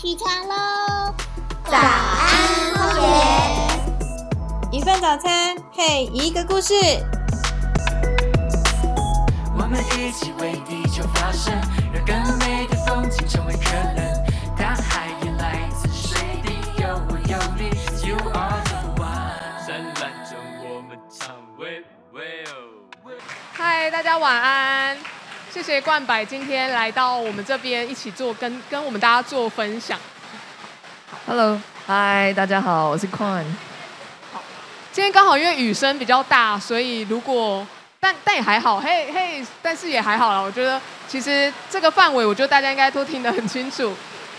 起床喽！早安，荒野。一份早餐配一个故事。我们一起为地球发声，让更美的风景成为可能。大海也来自水滴，有我有你，You are the one。灿烂中我们唱喂喂哦。嗨，大家晚安！谢谢冠柏今天来到我们这边一起做跟跟我们大家做分享。Hello，嗨，大家好，我是 Quan。今天刚好因为雨声比较大，所以如果但但也还好，嘿嘿，但是也还好啦。我觉得其实这个范围，我觉得大家应该都听得很清楚。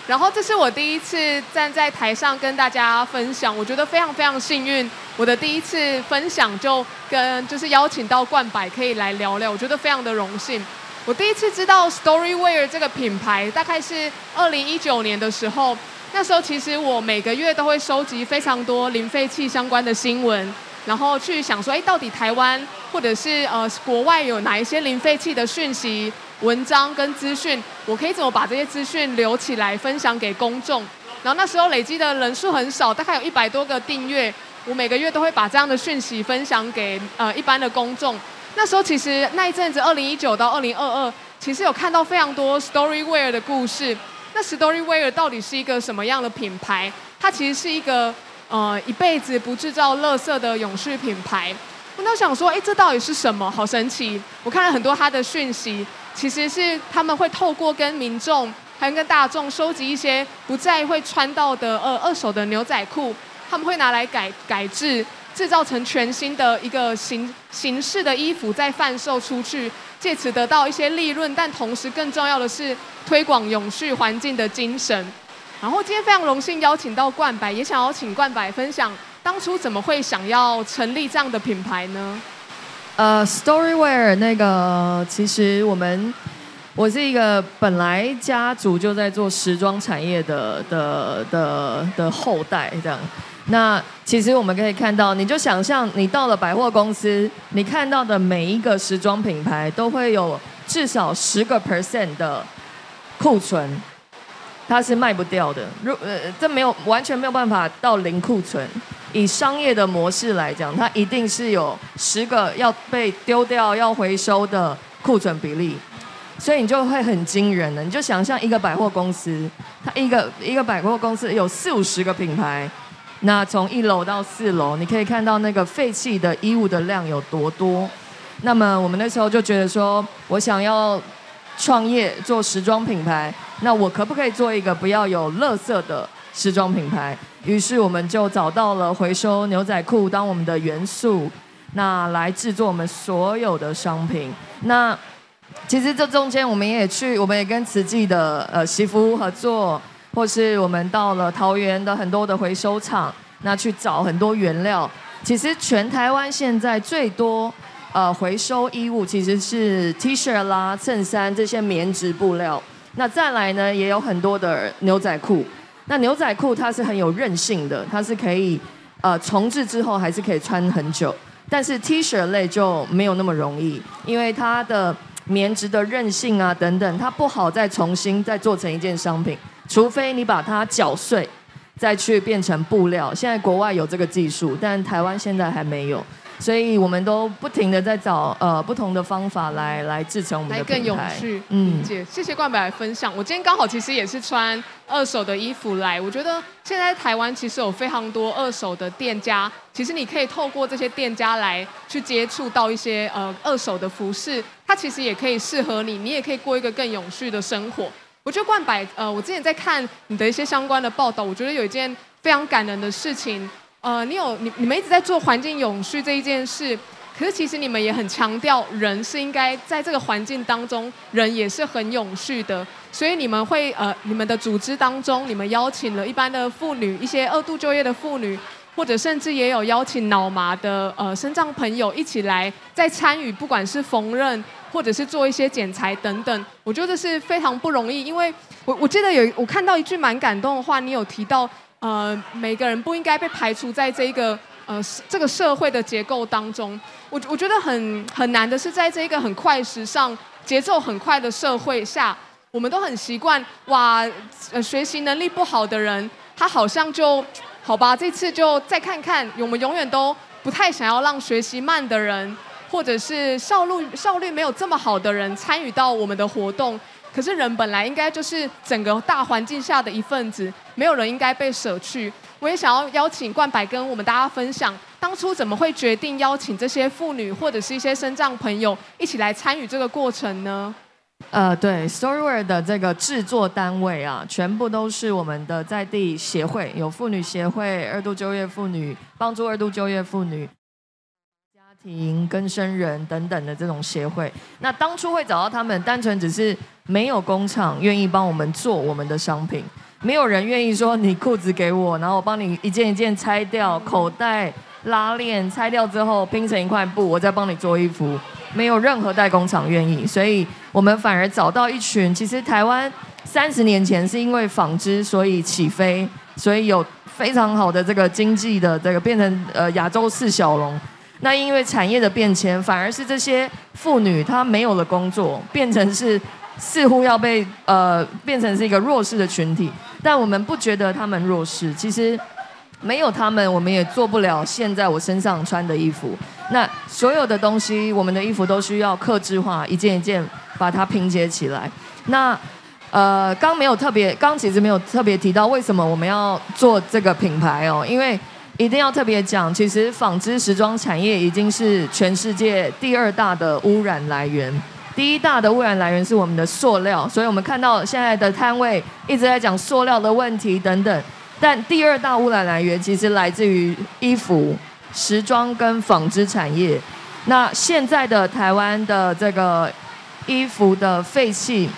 然后这是我第一次站在台上跟大家分享，我觉得非常非常幸运，我的第一次分享就跟就是邀请到冠柏可以来聊聊，我觉得非常的荣幸。我第一次知道 Storyware 这个品牌，大概是二零一九年的时候。那时候其实我每个月都会收集非常多零废弃相关的新闻，然后去想说，哎，到底台湾或者是呃国外有哪一些零废弃的讯息、文章跟资讯，我可以怎么把这些资讯留起来分享给公众？然后那时候累积的人数很少，大概有一百多个订阅，我每个月都会把这样的讯息分享给呃一般的公众。那时候其实那一阵子，二零一九到二零二二，其实有看到非常多 Storywear 的故事。那 Storywear 到底是一个什么样的品牌？它其实是一个呃一辈子不制造垃圾的永续品牌。我那想说，哎，这到底是什么？好神奇！我看了很多它的讯息，其实是他们会透过跟民众还有跟大众收集一些不再会穿到的呃二手的牛仔裤，他们会拿来改改制。制造成全新的一个形形式的衣服，再贩售出去，借此得到一些利润。但同时更重要的是推广永续环境的精神。然后今天非常荣幸邀请到冠柏，也想要请冠柏分享当初怎么会想要成立这样的品牌呢？呃，Storywear 那个，其实我们我是一个本来家族就在做时装产业的的的的后代，这样。那其实我们可以看到，你就想象你到了百货公司，你看到的每一个时装品牌都会有至少十个 percent 的库存，它是卖不掉的。如呃，这没有完全没有办法到零库存。以商业的模式来讲，它一定是有十个要被丢掉、要回收的库存比例，所以你就会很惊人的。你就想象一个百货公司，它一个一个百货公司有四五十个品牌。那从一楼到四楼，你可以看到那个废弃的衣物的量有多多。那么我们那时候就觉得说，我想要创业做时装品牌，那我可不可以做一个不要有垃圾的时装品牌？于是我们就找到了回收牛仔裤当我们的元素，那来制作我们所有的商品。那其实这中间我们也去，我们也跟慈济的呃媳妇合作。或是我们到了桃园的很多的回收厂，那去找很多原料。其实全台湾现在最多呃回收衣物其实是 T 恤啦、衬衫这些棉质布料。那再来呢，也有很多的牛仔裤。那牛仔裤它是很有韧性的，它是可以呃重置之后还是可以穿很久。但是 T 恤类就没有那么容易，因为它的棉质的韧性啊等等，它不好再重新再做成一件商品。除非你把它搅碎，再去变成布料。现在国外有这个技术，但台湾现在还没有，所以我们都不停的在找呃不同的方法来来制成我们的更永续。嗯，姐，谢谢冠北来分享。我今天刚好其实也是穿二手的衣服来，我觉得现在台湾其实有非常多二手的店家，其实你可以透过这些店家来去接触到一些呃二手的服饰，它其实也可以适合你，你也可以过一个更永续的生活。我觉得冠柏，呃，我之前在看你的一些相关的报道，我觉得有一件非常感人的事情，呃，你有你你们一直在做环境永续这一件事，可是其实你们也很强调人是应该在这个环境当中，人也是很永续的，所以你们会呃，你们的组织当中，你们邀请了一般的妇女，一些二度就业的妇女。或者甚至也有邀请脑麻的呃身障朋友一起来在参与，不管是缝纫或者是做一些剪裁等等，我觉得是非常不容易。因为我我记得有我看到一句蛮感动的话，你有提到呃每个人不应该被排除在这一个呃这个社会的结构当中。我我觉得很很难的是在这一个很快时尚、节奏很快的社会下，我们都很习惯哇，呃，学习能力不好的人，他好像就好吧，这次就再看看。我们永远都不太想要让学习慢的人，或者是效率效率没有这么好的人参与到我们的活动。可是人本来应该就是整个大环境下的一份子，没有人应该被舍去。我也想要邀请冠百跟我们大家分享，当初怎么会决定邀请这些妇女或者是一些身障朋友一起来参与这个过程呢？呃，对，Storyware 的这个制作单位啊，全部都是我们的在地协会，有妇女协会、二度就业妇女帮助二度就业妇女。家庭跟生人等等的这种协会，那当初会找到他们，单纯只是没有工厂愿意帮我们做我们的商品，没有人愿意说你裤子给我，然后我帮你一件一件拆掉，口袋、拉链拆掉之后拼成一块布，我再帮你做衣服，没有任何代工厂愿意，所以我们反而找到一群，其实台湾三十年前是因为纺织所以起飞，所以有非常好的这个经济的这个变成呃亚洲四小龙。那因为产业的变迁，反而是这些妇女她没有了工作，变成是似乎要被呃变成是一个弱势的群体。但我们不觉得她们弱势，其实没有他们，我们也做不了现在我身上穿的衣服。那所有的东西，我们的衣服都需要克制化，一件一件把它拼接起来。那呃，刚没有特别，刚其实没有特别提到为什么我们要做这个品牌哦，因为。一定要特别讲，其实纺织时装产业已经是全世界第二大的污染来源，第一大的污染来源是我们的塑料，所以我们看到现在的摊位一直在讲塑料的问题等等，但第二大污染来源其实来自于衣服、时装跟纺织产业。那现在的台湾的这个衣服的废弃，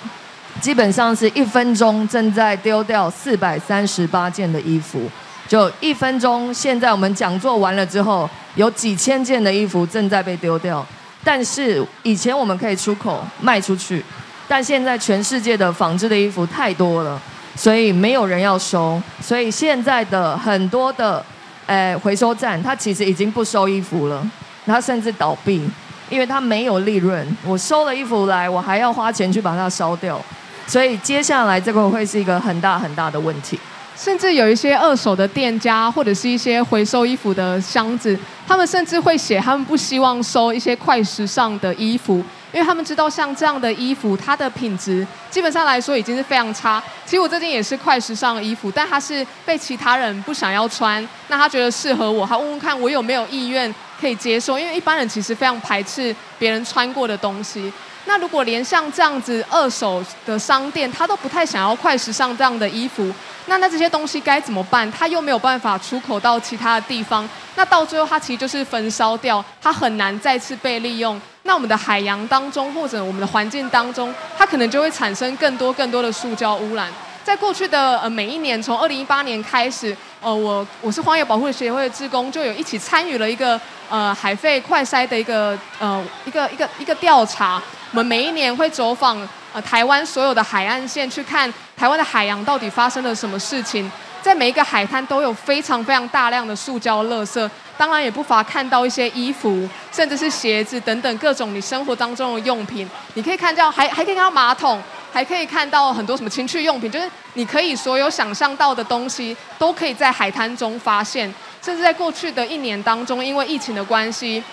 基本上是一分钟正在丢掉四百三十八件的衣服。就一分钟，现在我们讲座完了之后，有几千件的衣服正在被丢掉。但是以前我们可以出口卖出去，但现在全世界的纺织的衣服太多了，所以没有人要收。所以现在的很多的，诶回收站，它其实已经不收衣服了，它甚至倒闭，因为它没有利润。我收了衣服来，我还要花钱去把它烧掉，所以接下来这个会是一个很大很大的问题。甚至有一些二手的店家，或者是一些回收衣服的箱子，他们甚至会写，他们不希望收一些快时尚的衣服，因为他们知道像这样的衣服，它的品质基本上来说已经是非常差。其实我这件也是快时尚的衣服，但它是被其他人不想要穿，那他觉得适合我，他问问看我有没有意愿可以接受，因为一般人其实非常排斥别人穿过的东西。那如果连像这样子二手的商店，他都不太想要快时尚这样的衣服，那那这些东西该怎么办？它又没有办法出口到其他的地方，那到最后它其实就是焚烧掉，它很难再次被利用。那我们的海洋当中或者我们的环境当中，它可能就会产生更多更多的塑胶污染。在过去的呃每一年，从二零一八年开始，呃我我是荒野保护协会的职工，就有一起参与了一个呃海废快筛的一个呃一个一个一个调查。我们每一年会走访呃台湾所有的海岸线，去看台湾的海洋到底发生了什么事情。在每一个海滩都有非常非常大量的塑胶垃圾，当然也不乏看到一些衣服，甚至是鞋子等等各种你生活当中的用品。你可以看到还还可以看到马桶，还可以看到很多什么情趣用品，就是你可以所有想象到的东西都可以在海滩中发现。甚至在过去的一年当中，因为疫情的关系。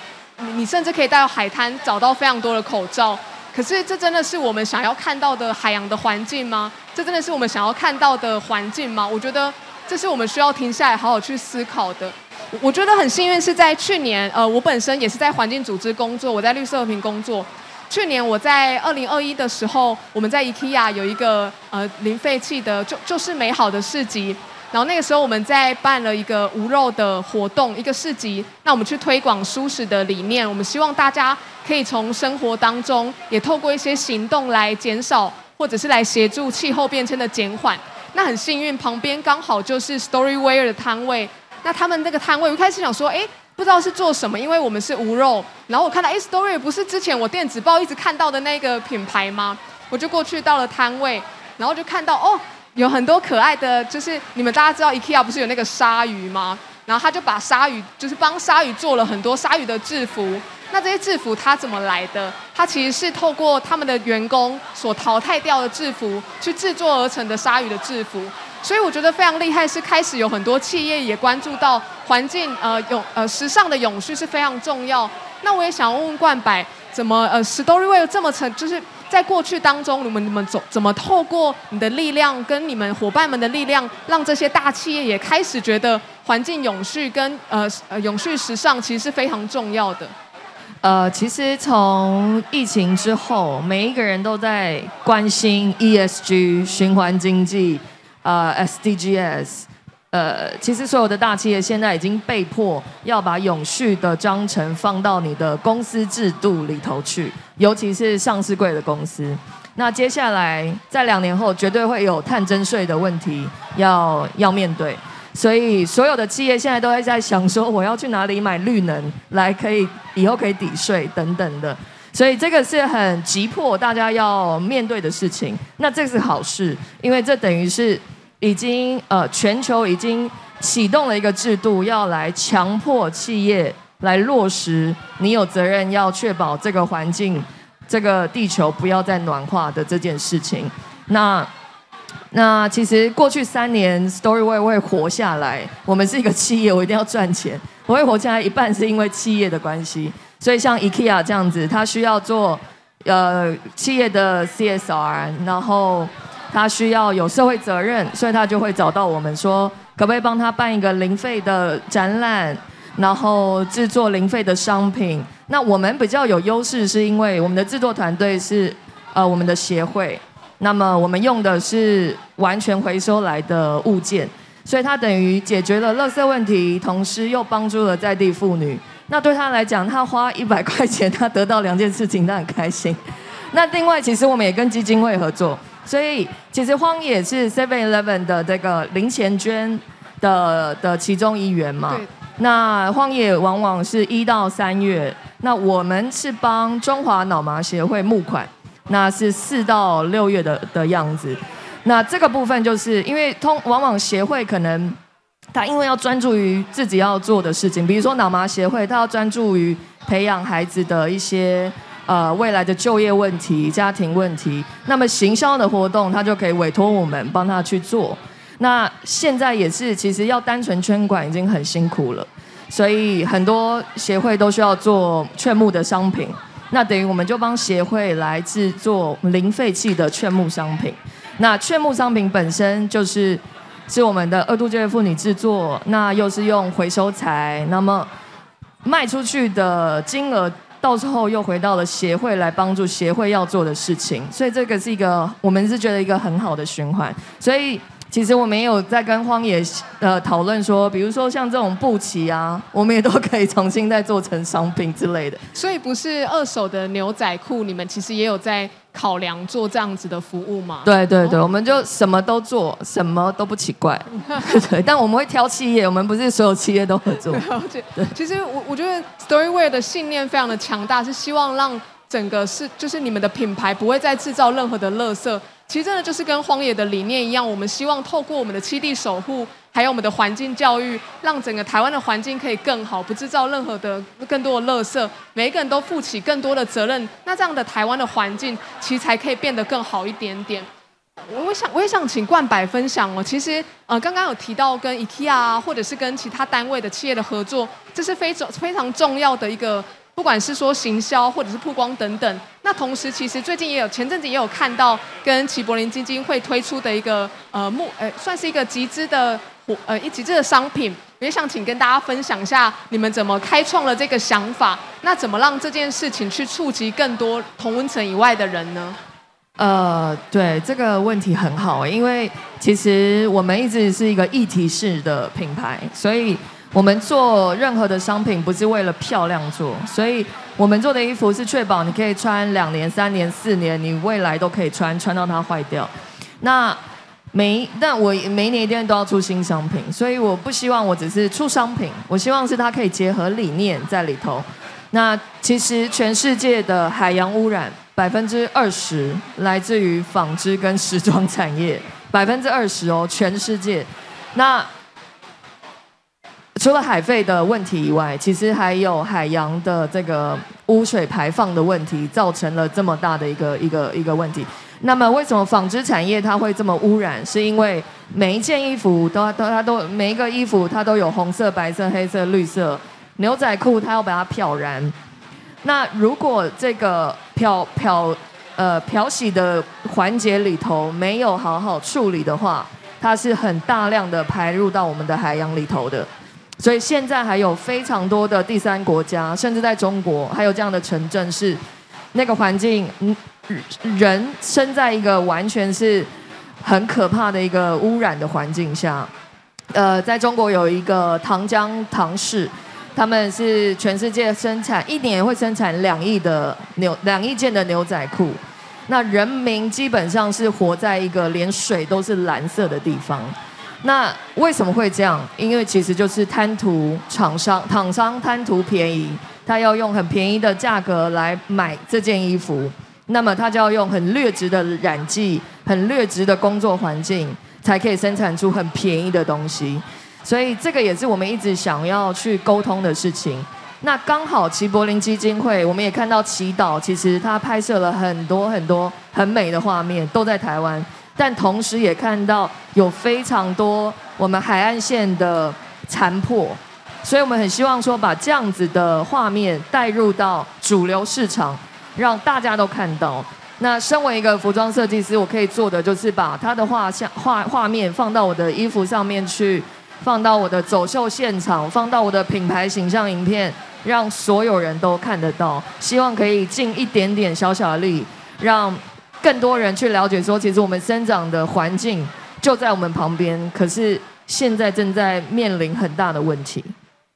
你甚至可以到海滩找到非常多的口罩，可是这真的是我们想要看到的海洋的环境吗？这真的是我们想要看到的环境吗？我觉得这是我们需要停下来好好去思考的。我觉得很幸运是在去年，呃，我本身也是在环境组织工作，我在绿色和平工作。去年我在二零二一的时候，我们在 IKEA 有一个呃零废弃的就就是美好的市集。然后那个时候我们在办了一个无肉的活动，一个市集。那我们去推广舒适的理念，我们希望大家可以从生活当中，也透过一些行动来减少，或者是来协助气候变迁的减缓。那很幸运，旁边刚好就是 Storyware 的摊位。那他们那个摊位，我一开始想说，哎，不知道是做什么，因为我们是无肉。然后我看到，哎，Story 不是之前我电子报一直看到的那个品牌吗？我就过去到了摊位，然后就看到，哦。有很多可爱的，就是你们大家知道 IKEA 不是有那个鲨鱼吗？然后他就把鲨鱼，就是帮鲨鱼做了很多鲨鱼的制服，那这些制服它怎么来的？它其实是透过他们的员工所淘汰掉的制服去制作而成的鲨鱼的制服。所以我觉得非常厉害，是开始有很多企业也关注到环境呃永呃时尚的永续是非常重要。那我也想问问冠百，怎么呃 Storyway 这么成就是。在过去当中，你们你们怎怎么透过你的力量跟你们伙伴们的力量，让这些大企业也开始觉得环境永续跟呃呃永续时尚其实是非常重要的。呃，其实从疫情之后，每一个人都在关心 ESG 循环经济，呃 SDGs。呃，其实所有的大企业现在已经被迫要把永续的章程放到你的公司制度里头去，尤其是上市贵的公司。那接下来在两年后，绝对会有碳征税的问题要要面对。所以所有的企业现在都会在想说，我要去哪里买绿能来可以以后可以抵税等等的。所以这个是很急迫大家要面对的事情。那这是好事，因为这等于是。已经呃，全球已经启动了一个制度，要来强迫企业来落实，你有责任要确保这个环境、这个地球不要再暖化的这件事情。那那其实过去三年，Storyway 会活下来，我们是一个企业，我一定要赚钱，我会活下来一半是因为企业的关系。所以像 IKEA 这样子，它需要做呃企业的 CSR，然后。他需要有社会责任，所以他就会找到我们说，可不可以帮他办一个零费的展览，然后制作零费的商品。那我们比较有优势，是因为我们的制作团队是呃我们的协会，那么我们用的是完全回收来的物件，所以它等于解决了垃圾问题，同时又帮助了在地妇女。那对他来讲，他花 一百块钱，他得到两件事情，他很开心。那另外，其实我们也跟基金会合作。所以，其实荒野是 Seven Eleven 的这个零钱捐的的其中一员嘛。那荒野往往是一到三月，那我们是帮中华脑麻协会募款，那是四到六月的的样子。那这个部分就是因为通往往协会可能他因为要专注于自己要做的事情，比如说脑麻协会，他要专注于培养孩子的一些。呃，未来的就业问题、家庭问题，那么行销的活动，他就可以委托我们帮他去做。那现在也是，其实要单纯圈管已经很辛苦了，所以很多协会都需要做劝募的商品。那等于我们就帮协会来制作零废弃的劝募商品。那劝募商品本身就是是我们的二度就业妇女制作，那又是用回收材，那么卖出去的金额。到时候又回到了协会来帮助协会要做的事情，所以这个是一个我们是觉得一个很好的循环。所以其实我们也有在跟荒野呃讨论说，比如说像这种布旗啊，我们也都可以重新再做成商品之类的。所以不是二手的牛仔裤，你们其实也有在。考量做这样子的服务嘛？对对对，我们就什么都做，什么都不奇怪。对，但我们会挑企业，我们不是所有企业都合作。对，其实我我觉得 Storyware 的信念非常的强大，是希望让整个是就是你们的品牌不会再制造任何的垃圾。其实真的就是跟荒野的理念一样，我们希望透过我们的七地守护。还有我们的环境教育，让整个台湾的环境可以更好，不制造任何的更多的垃圾，每一个人都负起更多的责任，那这样的台湾的环境其实才可以变得更好一点点。我想，我也想请冠百分享哦。其实，呃，刚刚有提到跟 IKEA 啊，或者是跟其他单位的企业的合作，这是非常非常重要的一个。不管是说行销或者是曝光等等，那同时其实最近也有前阵子也有看到跟齐柏林基金会推出的一个呃目呃算是一个集资的呃一集资的商品，也想请跟大家分享一下你们怎么开创了这个想法，那怎么让这件事情去触及更多同温层以外的人呢？呃，对这个问题很好，因为其实我们一直是一个议题式的品牌，所以。我们做任何的商品不是为了漂亮做，所以我们做的衣服是确保你可以穿两年、三年、四年，你未来都可以穿，穿到它坏掉。那每但我每一年一定都要出新商品，所以我不希望我只是出商品，我希望是它可以结合理念在里头。那其实全世界的海洋污染百分之二十来自于纺织跟时装产业，百分之二十哦，全世界。那除了海废的问题以外，其实还有海洋的这个污水排放的问题，造成了这么大的一个一个一个问题。那么为什么纺织产业它会这么污染？是因为每一件衣服都都它都每一个衣服它都有红色、白色、黑色、绿色。牛仔裤它要把它漂燃。那如果这个漂漂呃漂洗的环节里头没有好好处理的话，它是很大量的排入到我们的海洋里头的。所以现在还有非常多的第三国家，甚至在中国还有这样的城镇是那个环境，嗯，人生在一个完全是很可怕的一个污染的环境下。呃，在中国有一个唐江唐氏。他们是全世界生产一年会生产两亿的牛两亿件的牛仔裤，那人民基本上是活在一个连水都是蓝色的地方。那为什么会这样？因为其实就是贪图厂商厂商贪图便宜，他要用很便宜的价格来买这件衣服，那么他就要用很劣质的染剂、很劣质的工作环境，才可以生产出很便宜的东西。所以这个也是我们一直想要去沟通的事情。那刚好齐柏林基金会，我们也看到祈祷，其实他拍摄了很多很多很美的画面，都在台湾。但同时也看到有非常多我们海岸线的残破，所以我们很希望说把这样子的画面带入到主流市场，让大家都看到。那身为一个服装设计师，我可以做的就是把他的画像画画面放到我的衣服上面去。放到我的走秀现场，放到我的品牌形象影片，让所有人都看得到。希望可以尽一点点小小的力，让更多人去了解，说其实我们生长的环境就在我们旁边，可是现在正在面临很大的问题。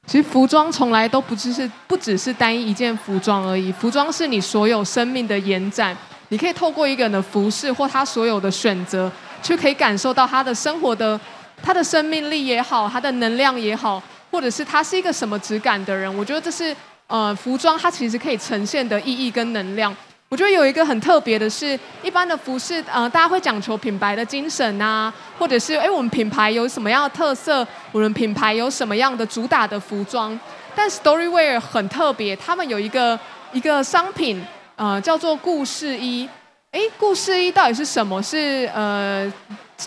其实服装从来都不只是不只是单一一件服装而已，服装是你所有生命的延展。你可以透过一个人的服饰或他所有的选择，就可以感受到他的生活的。他的生命力也好，他的能量也好，或者是他是一个什么质感的人，我觉得这是呃服装它其实可以呈现的意义跟能量。我觉得有一个很特别的是，一般的服饰呃大家会讲求品牌的精神啊，或者是哎我们品牌有什么样的特色，我们品牌有什么样的主打的服装。但 Storywear 很特别，他们有一个一个商品呃叫做故事衣。哎，故事衣到底是什么？是呃。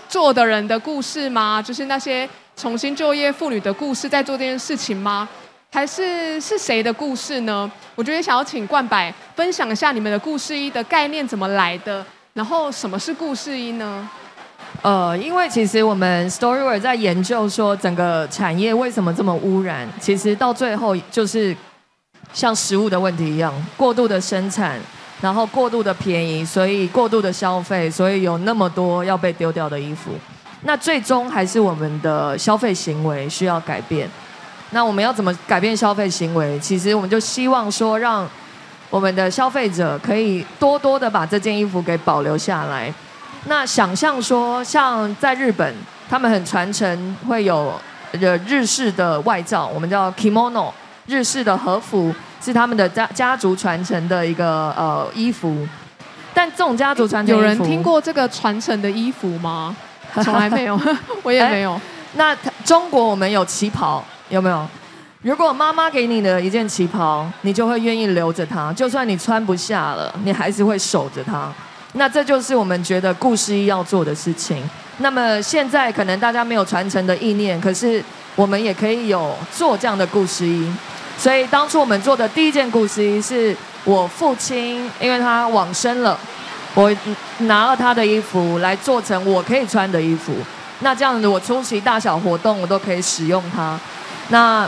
做的人的故事吗？就是那些重新就业妇女的故事，在做这件事情吗？还是是谁的故事呢？我觉得想要请冠柏分享一下你们的故事一的概念怎么来的，然后什么是故事一呢？呃，因为其实我们 Storywear 在研究说整个产业为什么这么污染，其实到最后就是像食物的问题一样，过度的生产。然后过度的便宜，所以过度的消费，所以有那么多要被丢掉的衣服。那最终还是我们的消费行为需要改变。那我们要怎么改变消费行为？其实我们就希望说，让我们的消费者可以多多的把这件衣服给保留下来。那想象说，像在日本，他们很传承，会有呃日式的外罩，我们叫 kimono，日式的和服。是他们的家家族传承的一个呃衣服，但这种家族传承，有人听过这个传承的衣服吗？从来没有，我也 没有。那中国我们有旗袍，有没有？如果妈妈给你的一件旗袍，你就会愿意留着它，就算你穿不下了，你还是会守着它。那这就是我们觉得故事衣要做的事情。那么现在可能大家没有传承的意念，可是我们也可以有做这样的故事衣。所以当初我们做的第一件故事衣是我父亲，因为他往生了，我拿了他的衣服来做成我可以穿的衣服。那这样子，我出席大小活动，我都可以使用它。那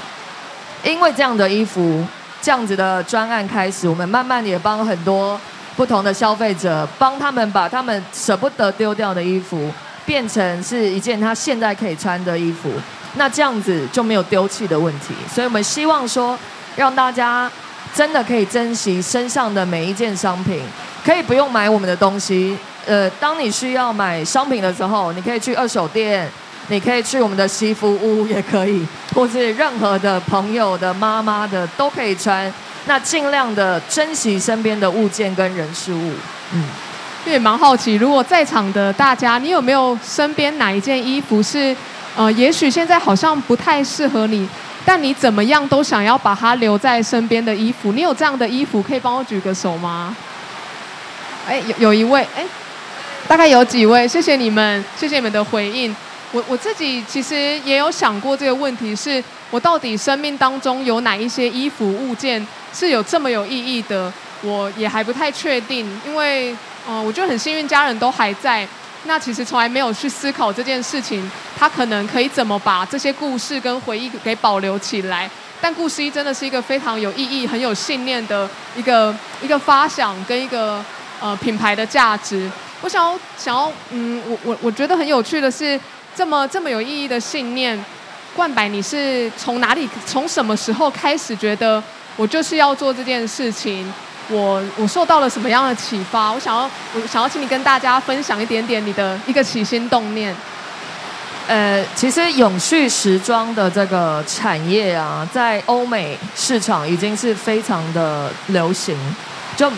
因为这样的衣服，这样子的专案开始，我们慢慢也帮很多不同的消费者，帮他们把他们舍不得丢掉的衣服，变成是一件他现在可以穿的衣服。那这样子就没有丢弃的问题，所以我们希望说，让大家真的可以珍惜身上的每一件商品，可以不用买我们的东西。呃，当你需要买商品的时候，你可以去二手店，你可以去我们的西服屋也可以，或是任何的朋友的妈妈的都可以穿。那尽量的珍惜身边的物件跟人事物。嗯，也蛮好奇，如果在场的大家，你有没有身边哪一件衣服是？呃，也许现在好像不太适合你，但你怎么样都想要把它留在身边的衣服。你有这样的衣服，可以帮我举个手吗？哎，有有一位，哎，大概有几位？谢谢你们，谢谢你们的回应。我我自己其实也有想过这个问题，是我到底生命当中有哪一些衣服物件是有这么有意义的？我也还不太确定，因为，嗯，我觉得很幸运，家人都还在。那其实从来没有去思考这件事情，他可能可以怎么把这些故事跟回忆给保留起来。但故事一真的是一个非常有意义、很有信念的一个一个发想跟一个呃品牌的价值。我想要想要嗯，我我我觉得很有趣的是，这么这么有意义的信念，冠白，你是从哪里从什么时候开始觉得我就是要做这件事情？我我受到了什么样的启发？我想要我想要请你跟大家分享一点点你的一个起心动念。呃，其实永续时装的这个产业啊，在欧美市场已经是非常的流行，就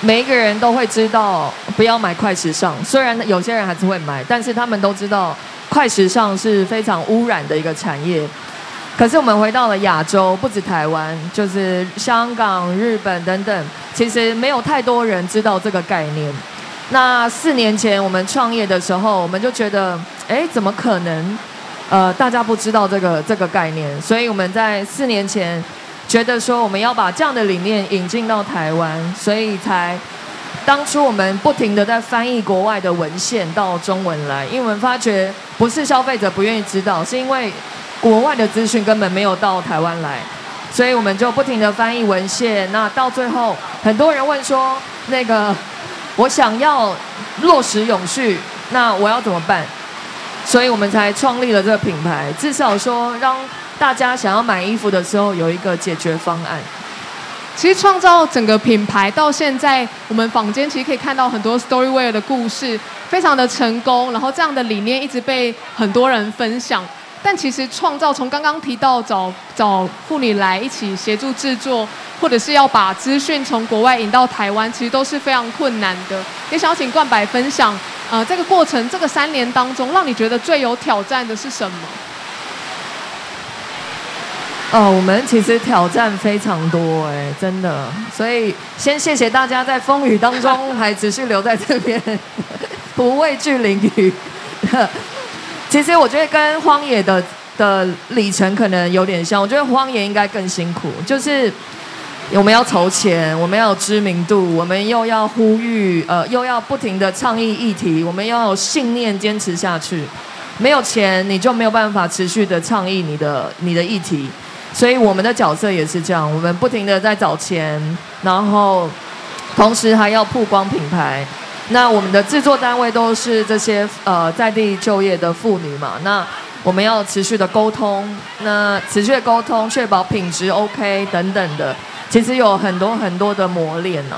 每一个人都会知道不要买快时尚。虽然有些人还是会买，但是他们都知道快时尚是非常污染的一个产业。可是我们回到了亚洲，不止台湾，就是香港、日本等等，其实没有太多人知道这个概念。那四年前我们创业的时候，我们就觉得，哎，怎么可能？呃，大家不知道这个这个概念，所以我们在四年前觉得说，我们要把这样的理念引进到台湾，所以才当初我们不停的在翻译国外的文献到中文来，因为我们发觉不是消费者不愿意知道，是因为。国外的资讯根本没有到台湾来，所以我们就不停的翻译文献。那到最后，很多人问说：“那个，我想要落实永续，那我要怎么办？”所以我们才创立了这个品牌，至少说让大家想要买衣服的时候有一个解决方案。其实创造整个品牌到现在，我们坊间其实可以看到很多 Storywear 的故事，非常的成功。然后这样的理念一直被很多人分享。但其实创造从刚刚提到找找妇女来一起协助制作，或者是要把资讯从国外引到台湾，其实都是非常困难的。也想请冠白分享，呃，这个过程这个三年当中，让你觉得最有挑战的是什么？哦，我们其实挑战非常多，哎，真的。所以先谢谢大家在风雨当中还持续留在这边，不畏惧淋雨。其实我觉得跟荒野的的里程可能有点像，我觉得荒野应该更辛苦，就是我们要筹钱，我们要有知名度，我们又要呼吁，呃，又要不停的倡议议题，我们要有信念坚持下去。没有钱，你就没有办法持续的倡议你的你的议题。所以我们的角色也是这样，我们不停的在找钱，然后同时还要曝光品牌。那我们的制作单位都是这些呃在地就业的妇女嘛，那我们要持续的沟通，那持续的沟通，确保品质 OK 等等的，其实有很多很多的磨练呢。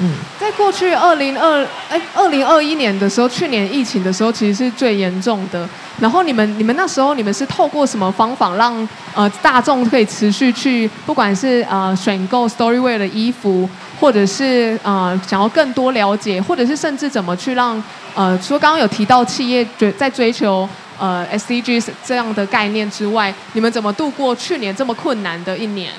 嗯，在过去二零二哎二零二一年的时候，去年疫情的时候，其实是最严重的。然后你们你们那时候你们是透过什么方法让呃大众可以持续去，不管是呃选购 Storywear 的衣服。或者是呃想要更多了解，或者是甚至怎么去让呃除了刚刚有提到企业追在追求呃 SDGs 这样的概念之外，你们怎么度过去年这么困难的一年？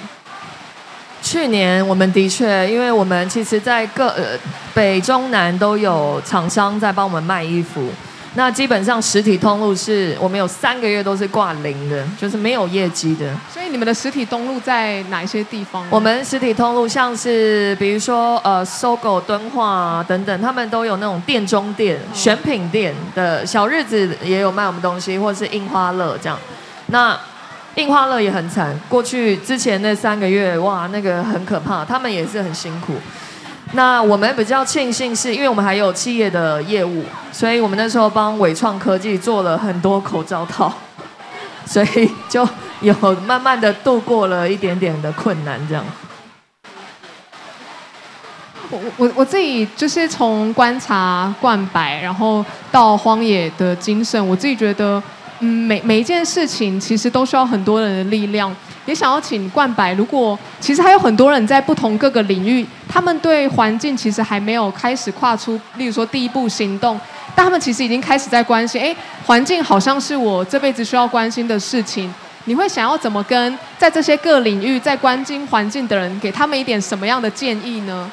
去年我们的确，因为我们其实在各呃北中南都有厂商在帮我们卖衣服。那基本上实体通路是我们有三个月都是挂零的，就是没有业绩的。所以你们的实体通路在哪一些地方？我们实体通路像是比如说呃搜狗、敦化等等，他们都有那种店中店、选品店的小日子也有卖我们东西，或者是印花乐这样。那印花乐也很惨，过去之前那三个月哇，那个很可怕，他们也是很辛苦。那我们比较庆幸是，因为我们还有企业的业务，所以我们那时候帮伟创科技做了很多口罩套，所以就有慢慢的度过了一点点的困难，这样。我我我自己就是从观察冠白，然后到荒野的精神，我自己觉得，嗯，每每一件事情其实都需要很多人的力量。也想要请冠白，如果其实还有很多人在不同各个领域，他们对环境其实还没有开始跨出，例如说第一步行动，但他们其实已经开始在关心，哎，环境好像是我这辈子需要关心的事情。你会想要怎么跟在这些各领域在关心环境的人，给他们一点什么样的建议呢？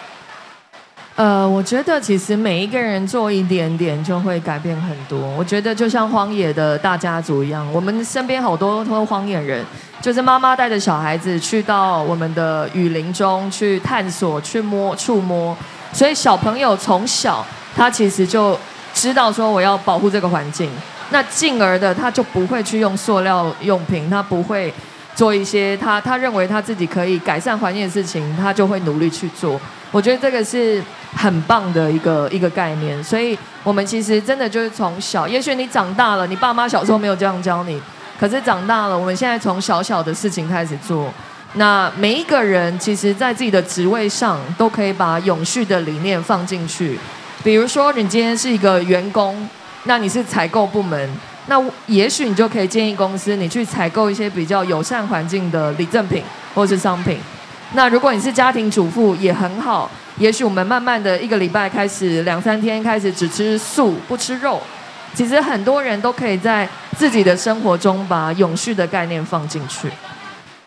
呃，我觉得其实每一个人做一点点就会改变很多。我觉得就像荒野的大家族一样，我们身边好多都是荒野人，就是妈妈带着小孩子去到我们的雨林中去探索、去摸、触摸，所以小朋友从小他其实就知道说我要保护这个环境，那进而的他就不会去用塑料用品，他不会做一些他他认为他自己可以改善环境的事情，他就会努力去做。我觉得这个是很棒的一个一个概念，所以我们其实真的就是从小，也许你长大了，你爸妈小时候没有这样教你，可是长大了，我们现在从小小的事情开始做。那每一个人其实，在自己的职位上，都可以把永续的理念放进去。比如说，你今天是一个员工，那你是采购部门，那也许你就可以建议公司，你去采购一些比较友善环境的礼赠品或是商品。那如果你是家庭主妇也很好，也许我们慢慢的一个礼拜开始两三天开始只吃素不吃肉，其实很多人都可以在自己的生活中把永续的概念放进去。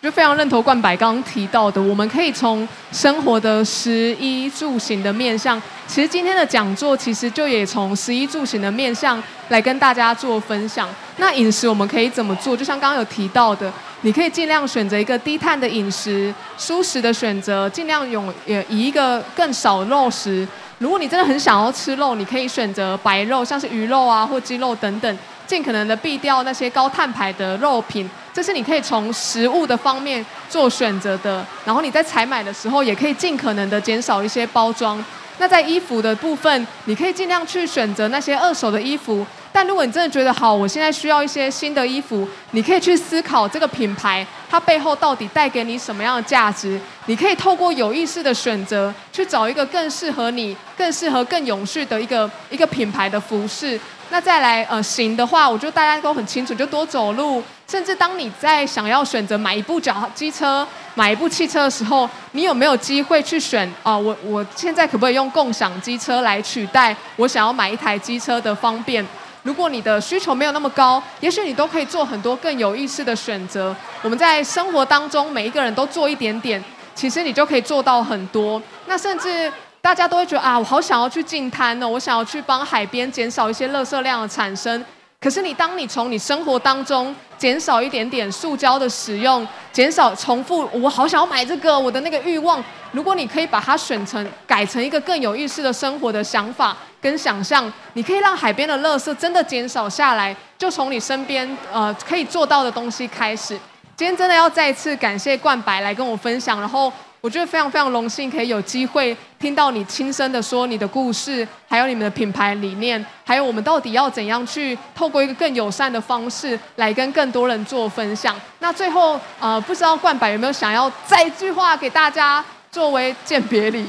就非常认同冠柏刚刚提到的，我们可以从生活的食衣住行的面向，其实今天的讲座其实就也从食衣住行的面向来跟大家做分享。那饮食我们可以怎么做？就像刚刚有提到的，你可以尽量选择一个低碳的饮食，舒适的选择，尽量用也以一个更少肉食。如果你真的很想要吃肉，你可以选择白肉，像是鱼肉啊或鸡肉等等，尽可能的避掉那些高碳排的肉品。这是你可以从食物的方面做选择的，然后你在采买的时候也可以尽可能的减少一些包装。那在衣服的部分，你可以尽量去选择那些二手的衣服。但如果你真的觉得好，我现在需要一些新的衣服，你可以去思考这个品牌它背后到底带给你什么样的价值。你可以透过有意识的选择，去找一个更适合你、更适合、更永续的一个一个品牌的服饰。那再来呃行的话，我觉得大家都很清楚，就多走路。甚至当你在想要选择买一部脚机车、买一部汽车的时候，你有没有机会去选啊？我我现在可不可以用共享机车来取代我想要买一台机车的方便？如果你的需求没有那么高，也许你都可以做很多更有意思的选择。我们在生活当中每一个人都做一点点，其实你就可以做到很多。那甚至大家都会觉得啊，我好想要去净滩哦，我想要去帮海边减少一些垃圾量的产生。可是你当你从你生活当中减少一点点塑胶的使用，减少重复，我好想要买这个，我的那个欲望，如果你可以把它选成改成一个更有意识的生活的想法跟想象，你可以让海边的垃圾真的减少下来，就从你身边呃可以做到的东西开始。今天真的要再次感谢冠白来跟我分享，然后。我觉得非常非常荣幸，可以有机会听到你亲身的说你的故事，还有你们的品牌理念，还有我们到底要怎样去透过一个更友善的方式来跟更多人做分享。那最后，呃，不知道冠柏有没有想要再一句话给大家作为鉴别礼？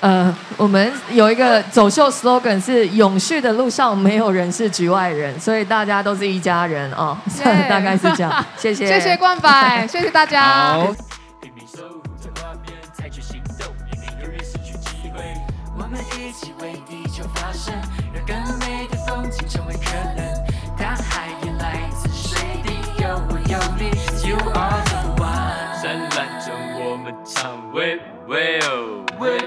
呃，我们有一个走秀 slogan 是“永续的路上没有人是局外人”，所以大家都是一家人哦，大概是这样。谢谢，谢谢冠柏，谢谢大家。一起为地球发声，让更美的风景成为可能。大海也来自水滴，有我有你，You are the one。灿烂着我们唱，喂喂哦喂。